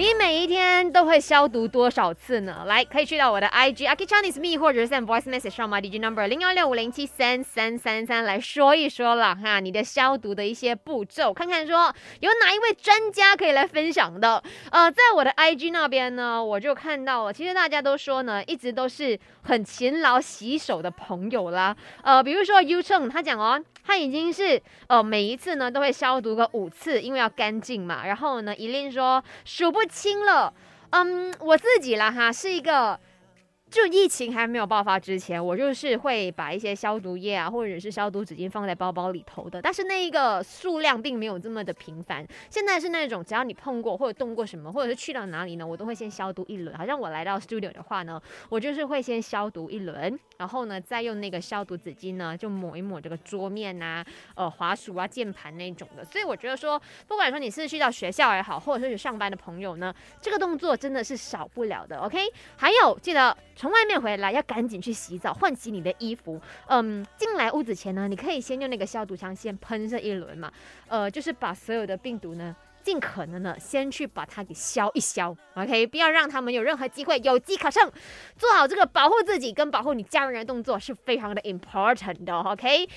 你每一天都会消毒多少次呢？来，可以去到我的 IG Aki Chinese Me，或者是 send voice message 上 my DJ number 零幺六五零七三三三三来说一说了哈，你的消毒的一些步骤，看看说有哪一位专家可以来分享的。呃，在我的 IG 那边呢，我就看到了，其实大家都说呢，一直都是很勤劳洗手的朋友啦。呃，比如说 U Cheng 他讲哦。他已经是呃每一次呢都会消毒个五次，因为要干净嘛。然后呢，一令说数不清了。嗯，我自己了哈，是一个。就疫情还没有爆发之前，我就是会把一些消毒液啊，或者是消毒纸巾放在包包里头的。但是那一个数量并没有这么的频繁。现在是那种只要你碰过或者动过什么，或者是去到哪里呢，我都会先消毒一轮。好像我来到 studio 的话呢，我就是会先消毒一轮，然后呢再用那个消毒纸巾呢就抹一抹这个桌面呐、呃滑鼠啊、键盘那种的。所以我觉得说，不管说你是去到学校也好，或者是上班的朋友呢，这个动作真的是少不了的。OK，还有记得。从外面回来要赶紧去洗澡，换洗你的衣服。嗯，进来屋子前呢，你可以先用那个消毒枪先喷上一轮嘛。呃，就是把所有的病毒呢，尽可能的先去把它给消一消。OK，不要让他们有任何机会有机可乘。做好这个保护自己跟保护你家人的动作是非常的 important 的。OK。